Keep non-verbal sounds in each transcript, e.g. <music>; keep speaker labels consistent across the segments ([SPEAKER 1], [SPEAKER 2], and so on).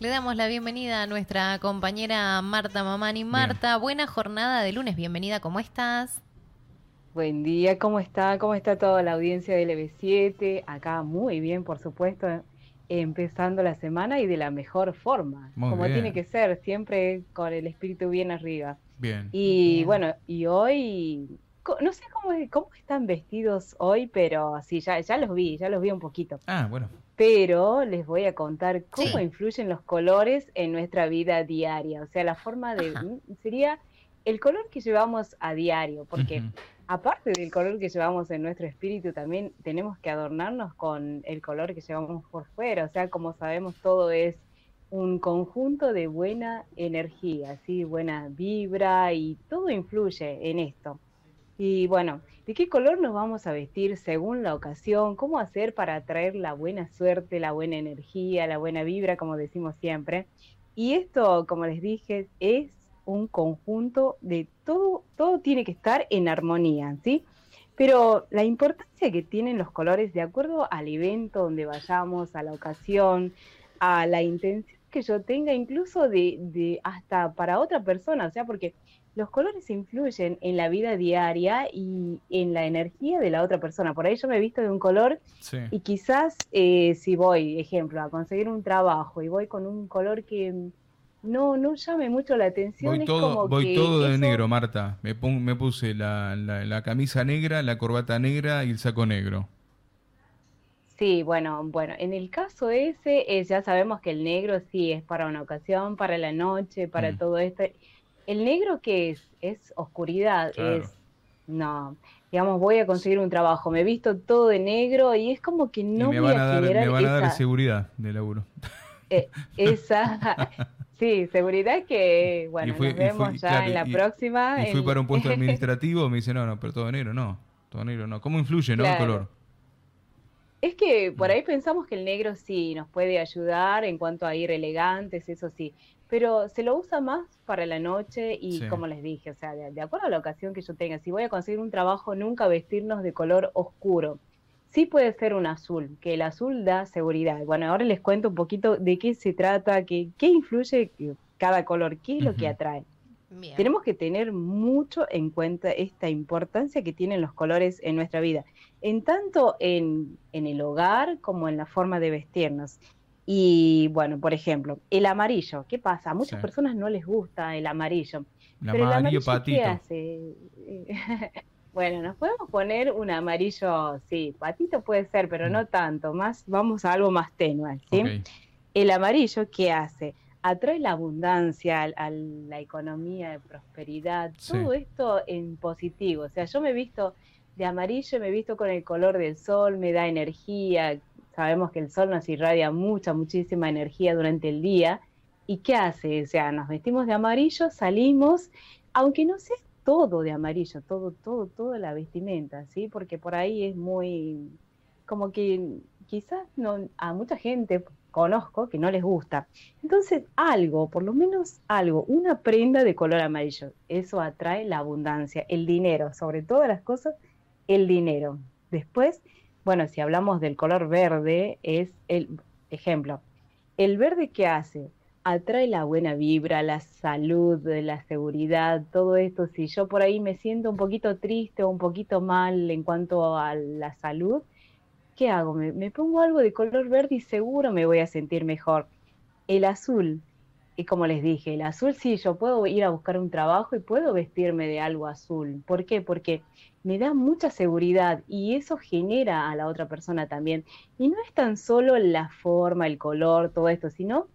[SPEAKER 1] Le damos la bienvenida a nuestra compañera Marta Mamani. Marta, buena jornada de lunes, bienvenida, ¿cómo estás?
[SPEAKER 2] Buen día, ¿cómo está? ¿Cómo está toda la audiencia del EB7? Acá muy bien, por supuesto, empezando la semana y de la mejor forma, como tiene que ser, siempre con el espíritu bien arriba.
[SPEAKER 3] Bien.
[SPEAKER 2] Y bueno, y hoy, no sé cómo, cómo están vestidos hoy, pero sí, ya, ya los vi, ya los vi un poquito.
[SPEAKER 3] Ah, bueno
[SPEAKER 2] pero les voy a contar cómo influyen los colores en nuestra vida diaria. O sea, la forma de... sería el color que llevamos a diario, porque aparte del color que llevamos en nuestro espíritu, también tenemos que adornarnos con el color que llevamos por fuera. O sea, como sabemos, todo es un conjunto de buena energía, ¿sí? buena vibra y todo influye en esto. Y bueno, ¿de qué color nos vamos a vestir según la ocasión? ¿Cómo hacer para atraer la buena suerte, la buena energía, la buena vibra, como decimos siempre? Y esto, como les dije, es un conjunto de todo, todo tiene que estar en armonía, ¿sí? Pero la importancia que tienen los colores de acuerdo al evento donde vayamos, a la ocasión, a la intención que yo tenga, incluso de, de hasta para otra persona, o sea, porque los colores influyen en la vida diaria y en la energía de la otra persona. Por ahí yo me he visto de un color y quizás eh, si voy, ejemplo, a conseguir un trabajo y voy con un color que no no llame mucho la atención.
[SPEAKER 3] Voy todo, voy todo de negro, Marta. Me, me puse la, la, camisa negra, la corbata negra y el saco negro.
[SPEAKER 2] Sí, bueno, bueno, en el caso ese eh, ya sabemos que el negro sí es para una ocasión, para la noche, para mm. todo esto el negro que es, es oscuridad, es, no, digamos, voy a conseguir un trabajo, me he visto todo de negro y es como que no
[SPEAKER 3] me van a, dar, me van a dar seguridad de laburo.
[SPEAKER 2] Eh, esa, <laughs> sí, seguridad que, bueno, nos vemos ya en la próxima.
[SPEAKER 3] Y fui para un puesto <laughs> administrativo, me dice, no, no, pero todo negro, no, todo negro, no. ¿Cómo influye, no, el color?
[SPEAKER 2] Es que por mm. ahí pensamos que el negro sí nos puede ayudar en cuanto a ir elegantes, eso sí, pero se lo usa más para la noche y como les dije, o sea, de, acuerdo a la ocasión que yo tenga, si voy a conseguir un trabajo, nunca vestirnos de color oscuro. Sí puede ser un azul, que el azul da seguridad. Bueno, ahora les cuento un poquito de qué se trata, qué, qué influye cada color, qué es lo que atrae. Tenemos que tener mucho en cuenta esta importancia que tienen los colores en nuestra vida, en tanto en, en el hogar como en la forma de vestirnos. Y bueno, por ejemplo, el amarillo, ¿qué pasa? A muchas personas no les gusta el amarillo.
[SPEAKER 3] El pero amarillo, el amarillo ¿qué
[SPEAKER 2] hace? <laughs> bueno, nos podemos poner un amarillo, sí, patito puede ser, pero no tanto, más vamos a algo más tenue, ¿sí? El amarillo, ¿qué hace? Atrae la abundancia, a la economía de prosperidad, todo esto en positivo. O sea, yo me he visto de amarillo, me he visto con el color del sol, me da energía, Sabemos que el sol nos irradia mucha, muchísima energía durante el día. ¿Y qué hace? O sea, nos vestimos de amarillo, salimos, aunque no sea todo de amarillo, todo, todo, toda la vestimenta, ¿sí? Porque por ahí es muy, como que quizás no, a mucha gente conozco que no les gusta. Entonces, algo, por lo menos algo, una prenda de color amarillo, eso atrae la abundancia, el dinero, sobre todas las cosas, el dinero. Después, bueno, si hablamos del color verde, es el ejemplo. El verde que hace atrae la buena vibra, la salud, la seguridad, todo esto. Si yo por ahí me siento un poquito triste o un poquito mal en cuanto a la salud, ¿qué hago? Me, pongo algo de color verde y seguro me voy a sentir mejor. El azul y como les dije, el azul sí, yo puedo ir a buscar un trabajo y puedo vestirme de algo azul. ¿Por qué? Porque me da mucha seguridad y eso genera a la otra persona también. Y no es tan solo la forma, el color, todo esto, sino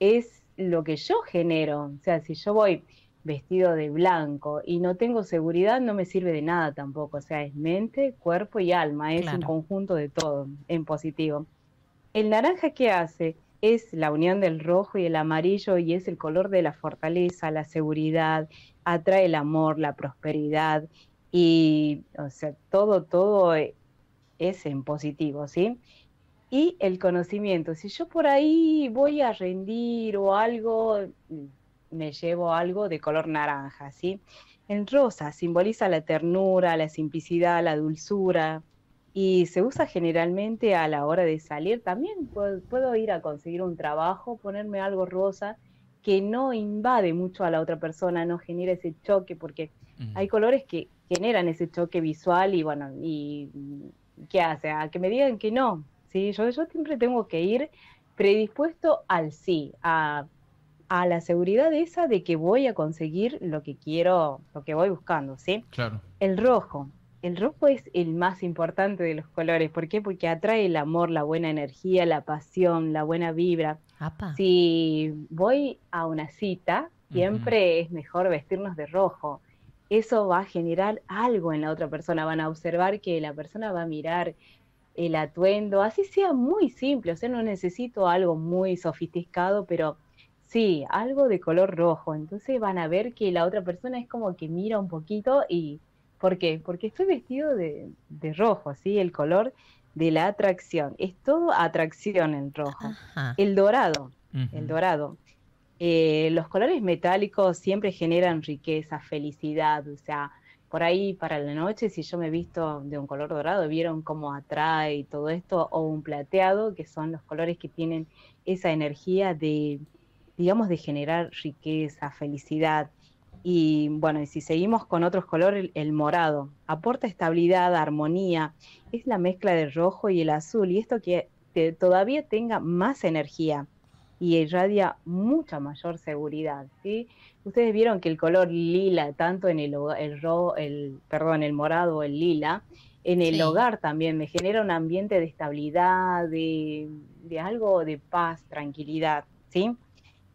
[SPEAKER 2] es lo que yo genero. O sea, si yo voy vestido de blanco y no tengo seguridad, no me sirve de nada tampoco. O sea, es mente, cuerpo y alma, es un conjunto de todo en positivo. El naranja, ¿qué hace? es la unión del rojo y el amarillo y es el color de la fortaleza, la seguridad, atrae el amor, la prosperidad y, o sea, todo, todo es en positivo, ¿sí? Y el conocimiento, si yo por ahí voy a rendir o algo, me llevo algo de color naranja, ¿sí? En rosa simboliza la ternura, la simplicidad, la dulzura, y se usa generalmente a la hora de salir. También puedo, ir a conseguir un trabajo, ponerme algo rosa que no invade mucho a la otra persona, no genera ese choque, porque hay colores que generan ese choque visual y bueno, y ¿qué hace? A que me digan que no, ¿sí? Yo, yo siempre tengo que ir predispuesto al sí, a, a la seguridad esa de que voy a conseguir lo que quiero, lo que voy buscando, ¿sí?
[SPEAKER 3] Claro.
[SPEAKER 2] El rojo, el rojo es el más importante de los colores. ¿Por qué? Porque atrae el amor, la buena energía, la pasión, la buena vibra. Si voy a una cita, siempre es mejor vestirnos de rojo. Eso va a generar algo en la otra persona. Van a observar que la persona va a mirar el atuendo, así sea muy simple. O sea, no necesito algo muy sofisticado, pero sí, algo de color rojo. Entonces van a ver que la otra persona es como que mira un poquito y ¿Por qué? Porque estoy vestido de, rojo, ¿sí? El color de la atracción. Es todo atracción en rojo. El dorado, el dorado. Eh, los colores metálicos siempre generan riqueza, felicidad, o sea, por ahí para la noche, si yo me he visto de un color dorado, vieron cómo atrae todo esto, o un plateado, que son los colores que tienen esa energía de, digamos, de generar riqueza, felicidad. Y bueno, y si seguimos con otros colores, el, morado aporta estabilidad, armonía, es la mezcla del rojo y el azul, y esto que todavía tenga más energía y irradia mucha mayor seguridad. ¿sí? Ustedes vieron que el color lila, tanto en el, el, el, perdón, el morado o el lila, en el hogar también me genera un ambiente de estabilidad, de, de algo de paz, tranquilidad. ¿sí?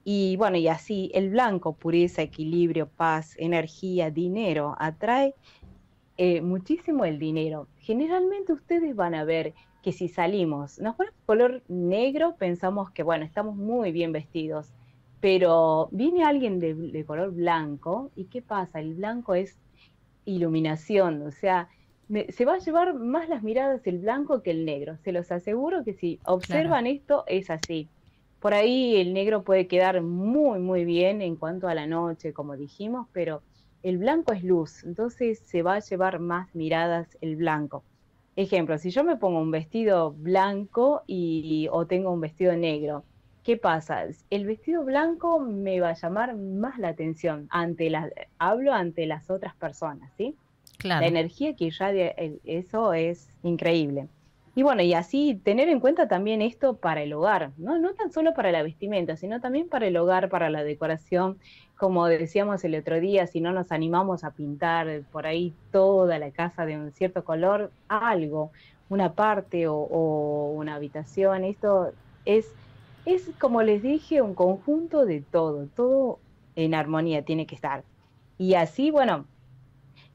[SPEAKER 2] Y bueno, y así el blanco, pureza, equilibrio, paz, energía, dinero, atrae eh, muchísimo el dinero. Generalmente ustedes van a ver que si salimos, nos ponemos color negro, pensamos que bueno, estamos muy bien vestidos, pero viene alguien de, color blanco y ¿qué pasa? El blanco es iluminación, o sea, se va a llevar más las miradas el blanco que el negro. Se los aseguro que si observan esto es así. Por ahí el negro puede quedar muy, muy bien en cuanto a la noche, como dijimos, pero el blanco es luz, entonces se va a llevar más miradas el blanco. Ejemplo, si yo me pongo un vestido blanco y, o tengo un vestido negro, ¿qué pasa? El vestido blanco me va a llamar más la atención ante las, hablo ante las otras personas, ¿sí? Claro. La energía que irradia eso es increíble. Y bueno, y así tener en cuenta también esto para el hogar, ¿no? No tan solo para la vestimenta, sino también para el hogar, para la decoración. Como decíamos el otro día, si no nos animamos a pintar por ahí toda la casa de un cierto color, algo, una parte o, una habitación, esto es, es, como les dije, un conjunto de todo, todo en armonía tiene que estar. Y así, bueno,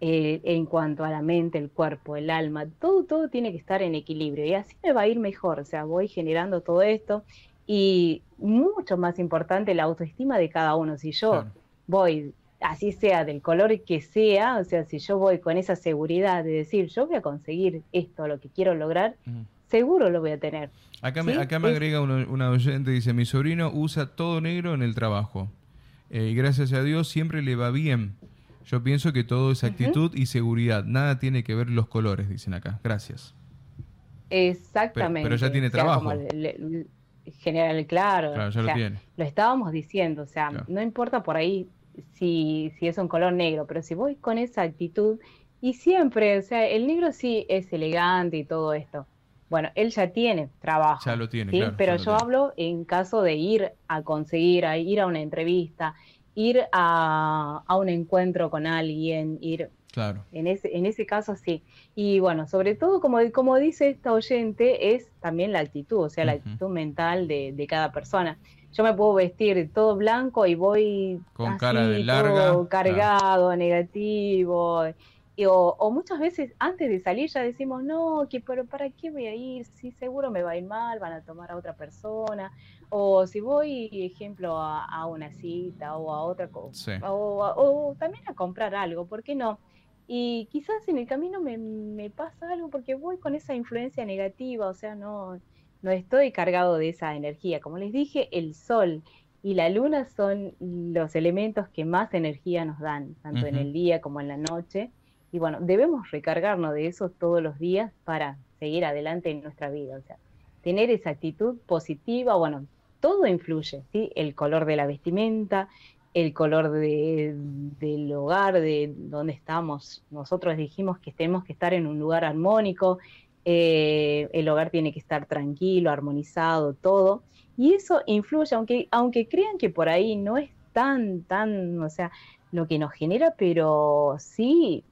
[SPEAKER 2] eh, en cuanto a la mente, el cuerpo, el alma, todo, todo tiene que estar en equilibrio y así me va a ir mejor, o sea, voy generando todo esto y mucho más importante la autoestima de cada uno, si yo voy, así sea del color que sea, o sea, si yo voy con esa seguridad de decir, yo voy a conseguir esto, lo que quiero lograr, seguro lo voy a tener.
[SPEAKER 3] Acá me, acá me agrega una, una oyente, dice, mi sobrino usa todo negro en el trabajo. Eh, y gracias a Dios siempre le va bien. Yo pienso que todo es actitud y seguridad. Nada tiene que ver los colores, dicen acá. Gracias.
[SPEAKER 2] Exactamente.
[SPEAKER 3] Pero, ya tiene trabajo.
[SPEAKER 2] general, claro.
[SPEAKER 3] Claro, ya lo tiene.
[SPEAKER 2] Lo estábamos diciendo, o sea, no importa por ahí si, si es un color negro, pero si voy con esa actitud y siempre, o sea, el negro sí es elegante y todo esto. Bueno, él ya tiene trabajo.
[SPEAKER 3] Ya lo tiene,
[SPEAKER 2] ¿sí?
[SPEAKER 3] claro,
[SPEAKER 2] Pero yo hablo en caso de ir a conseguir, a ir a una entrevista, ir a, un encuentro con alguien, ir...
[SPEAKER 3] Claro.
[SPEAKER 2] En ese, en ese caso sí. Y bueno, sobre todo, como, como dice esta oyente, es también la actitud, o sea, la actitud mental de, cada persona. Yo me puedo vestir todo blanco y voy
[SPEAKER 3] con cara de larga,
[SPEAKER 2] cargado, negativo. O, muchas veces antes de salir ya decimos, no, que pero ¿para qué voy a ir? Si seguro me va a ir mal, van a tomar a otra persona. O si voy, ejemplo, a, una cita o a otra cosa, o, también a comprar algo, ¿por qué no? Y quizás en el camino me, me, pasa algo porque voy con esa influencia negativa, o sea, no, no estoy cargado de esa energía. Como les dije, el sol y la luna son los elementos que más energía nos dan, tanto en el día como en la noche. Y bueno, debemos recargarnos de eso todos los días para seguir adelante en nuestra vida. O sea, tener esa actitud positiva, bueno, todo influye, ¿sí? El color de la vestimenta, el color del hogar, de donde estamos. Nosotros dijimos que tenemos que estar en un lugar armónico, eh, el hogar tiene que estar tranquilo, armonizado, todo. Y eso influye, aunque, aunque crean que por ahí no es tan, tan, o sea, lo que nos genera, pero sí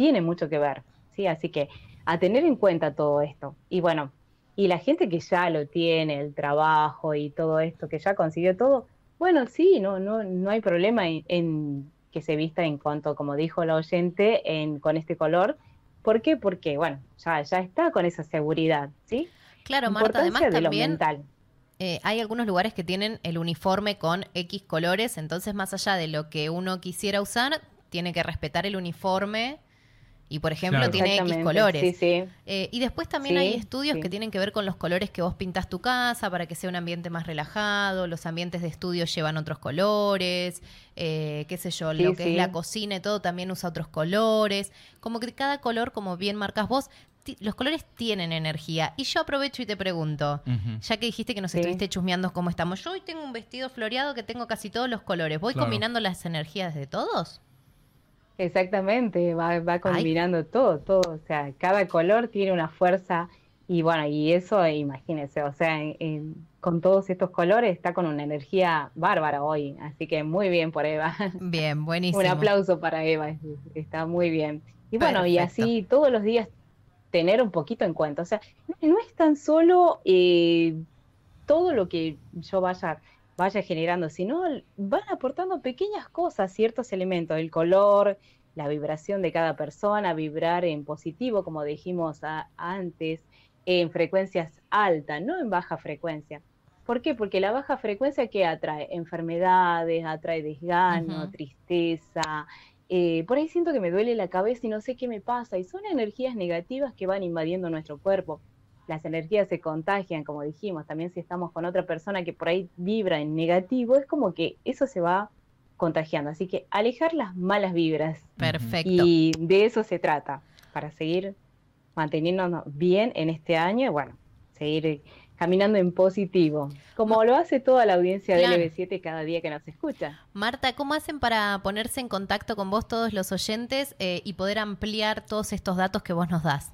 [SPEAKER 2] tiene mucho que ver, ¿sí? Así que a tener en cuenta todo esto. Y bueno, y la gente que ya lo tiene, el trabajo y todo esto, que ya consiguió todo, bueno, sí, no, no, no hay problema en, que se vista en cuanto, como dijo la oyente, en, con este color. ¿Por qué? Porque, bueno, ya, ya está con esa seguridad, ¿sí?
[SPEAKER 1] Claro, Marta, además también eh, hay algunos lugares que tienen el uniforme con X colores, entonces más allá de lo que uno quisiera usar, tiene que respetar el uniforme y, por ejemplo, tiene X colores. Eh, y después también hay estudios que tienen que ver con los colores que vos pintas tu casa para que sea un ambiente más relajado. Los ambientes de estudio llevan otros colores, eh, qué sé yo, lo que es la cocina y todo también usa otros colores. Como que cada color, como bien marcas vos, los colores tienen energía. Y yo aprovecho y te pregunto, ya que dijiste que nos estuviste chusmeando cómo estamos, yo hoy tengo un vestido floreado que tengo casi todos los colores. ¿Voy combinando las energías de todos?
[SPEAKER 2] Exactamente, va, combinando todo, todo. O sea, cada color tiene una fuerza y bueno, y eso, imagínense, o sea, con todos estos colores está con una energía bárbara hoy. Así que muy bien por Eva. <laughs>
[SPEAKER 1] Bien, buenísimo.
[SPEAKER 2] Un aplauso para Eva, está muy bien. Y bueno, y así todos los días tener un poquito en cuenta. O sea, no, es tan solo eh, todo lo que yo vaya, vaya generando, sino van aportando pequeñas cosas, ciertos elementos, el color, la vibración de cada persona, vibrar en positivo, como dijimos antes, en frecuencias altas, no en baja frecuencia. ¿Por qué? Porque la baja frecuencia que atrae enfermedades, atrae desgano, tristeza, eh, por ahí siento que me duele la cabeza y no sé qué me pasa, y son energías negativas que van invadiendo nuestro cuerpo. Las energías se contagian, como dijimos, también si estamos con otra persona que por ahí vibra en negativo, es como que eso se va contagiando. Así que alejar las malas vibras.
[SPEAKER 1] Perfecto.
[SPEAKER 2] Y de eso se trata, para seguir manteniéndonos bien en este año y bueno, seguir caminando en positivo, como lo hace toda la audiencia de LB7 cada día que nos escucha.
[SPEAKER 1] Marta, ¿cómo hacen para ponerse en contacto con vos todos los oyentes eh, y poder ampliar todos estos datos que vos nos das?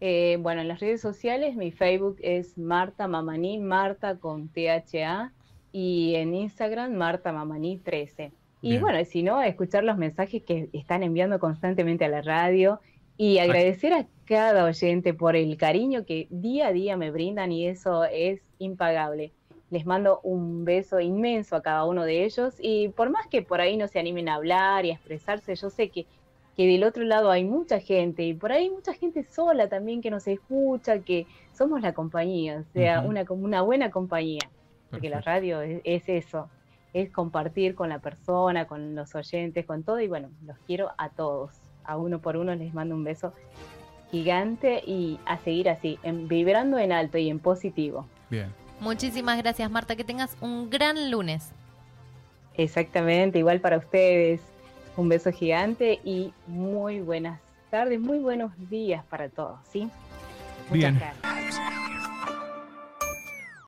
[SPEAKER 2] Eh, bueno, en las redes sociales mi Facebook es Marta Mamani, Marta con THA, y en Instagram Marta Mamani 13. Y bueno, si no, escuchar los mensajes que están enviando constantemente a la radio y agradecer a cada oyente por el cariño que día a día me brindan y eso es impagable. Les mando un beso inmenso a cada uno de ellos y por más que por ahí no se animen a hablar y a expresarse, yo sé que, que del otro lado hay mucha gente y por ahí mucha gente sola también que nos escucha, que somos la compañía, o sea, una, una buena compañía, porque la radio es, es eso, es compartir con la persona, con los oyentes, con todo y bueno, los quiero a todos a uno por uno les mando un beso gigante y a seguir así, en, vibrando en alto y en positivo.
[SPEAKER 1] Bien. Muchísimas gracias Marta, que tengas un gran lunes.
[SPEAKER 2] Exactamente, igual para ustedes. Un beso gigante y muy buenas tardes, muy buenos días para todos, ¿sí?
[SPEAKER 3] Muchas Bien. gracias.